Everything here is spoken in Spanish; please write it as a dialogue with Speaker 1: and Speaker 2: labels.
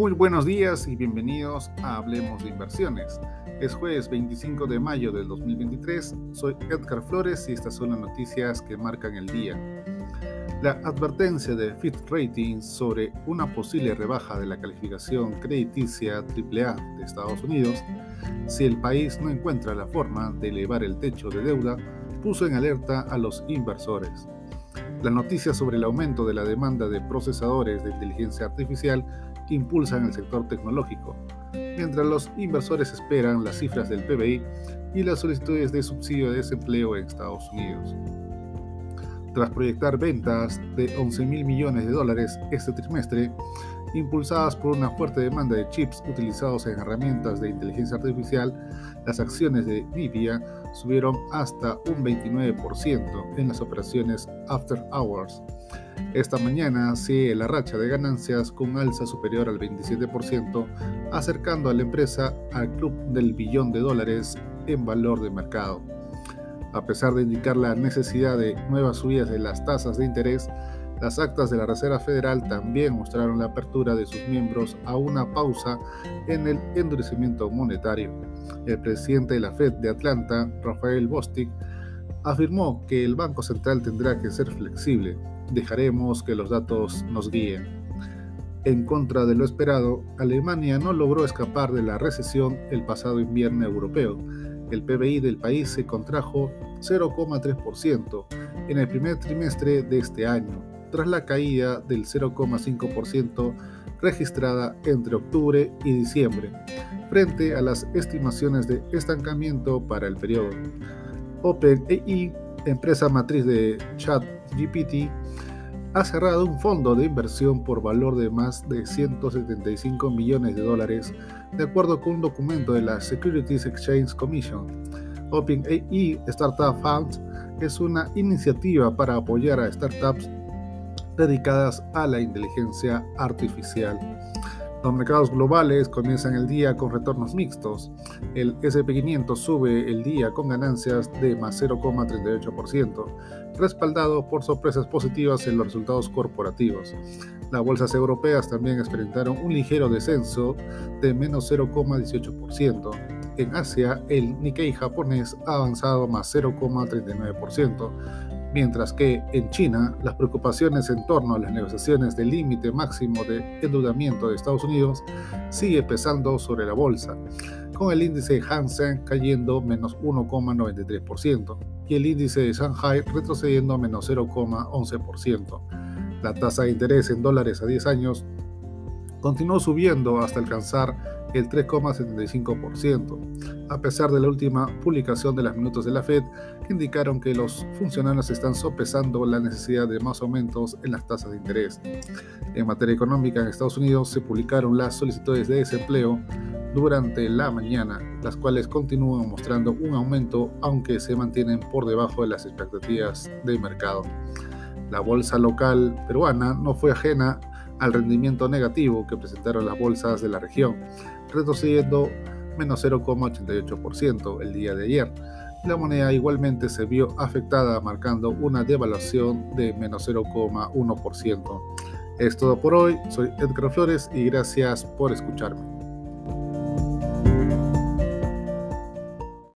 Speaker 1: Muy buenos días y bienvenidos a Hablemos de Inversiones. Es jueves 25 de mayo del 2023. Soy Edgar Flores y estas son las noticias que marcan el día. La advertencia de Fitch Ratings sobre una posible rebaja de la calificación crediticia AAA de Estados Unidos si el país no encuentra la forma de elevar el techo de deuda puso en alerta a los inversores. La noticia sobre el aumento de la demanda de procesadores de inteligencia artificial impulsan el sector tecnológico, mientras los inversores esperan las cifras del PBI y las solicitudes de subsidio de desempleo en Estados Unidos. Tras proyectar ventas de 11 mil millones de dólares este trimestre, impulsadas por una fuerte demanda de chips utilizados en herramientas de inteligencia artificial, las acciones de Nvidia subieron hasta un 29% en las operaciones after hours. Esta mañana sigue la racha de ganancias con alza superior al 27%, acercando a la empresa al club del billón de dólares en valor de mercado. A pesar de indicar la necesidad de nuevas subidas de las tasas de interés, las actas de la Reserva Federal también mostraron la apertura de sus miembros a una pausa en el endurecimiento monetario. El presidente de la Fed de Atlanta, Rafael Bostic, afirmó que el Banco Central tendrá que ser flexible. Dejaremos que los datos nos guíen. En contra de lo esperado, Alemania no logró escapar de la recesión el pasado invierno europeo. El PBI del país se contrajo 0,3% en el primer trimestre de este año, tras la caída del 0,5% registrada entre octubre y diciembre, frente a las estimaciones de estancamiento para el periodo. OpenAI, empresa matriz de ChatGPT, ha cerrado un fondo de inversión por valor de más de 175 millones de dólares, de acuerdo con un documento de la Securities Exchange Commission. OpenAI Startup Fund es una iniciativa para apoyar a startups dedicadas a la inteligencia artificial. Los mercados globales comienzan el día con retornos mixtos. El SP500 sube el día con ganancias de más 0,38%, respaldado por sorpresas positivas en los resultados corporativos. Las bolsas europeas también experimentaron un ligero descenso de menos 0,18%. En Asia, el Nikkei japonés ha avanzado más 0,39%, mientras que en China las preocupaciones en torno a las negociaciones del límite máximo de endeudamiento de Estados Unidos sigue pesando sobre la bolsa, con el índice Hansen cayendo menos 1,93% y el índice de Shanghai retrocediendo menos 0,11%. La tasa de interés en dólares a 10 años continuó subiendo hasta alcanzar el 3,75%, a pesar de la última publicación de las minutos de la Fed que indicaron que los funcionarios están sopesando la necesidad de más aumentos en las tasas de interés. En materia económica, en Estados Unidos se publicaron las solicitudes de desempleo durante la mañana, las cuales continúan mostrando un aumento aunque se mantienen por debajo de las expectativas del mercado. La bolsa local peruana no fue ajena al rendimiento negativo que presentaron las bolsas de la región, retrocediendo menos 0,88% el día de ayer. La moneda igualmente se vio afectada marcando una devaluación de menos 0,1%. Es todo por hoy, soy Edgar Flores y gracias por escucharme.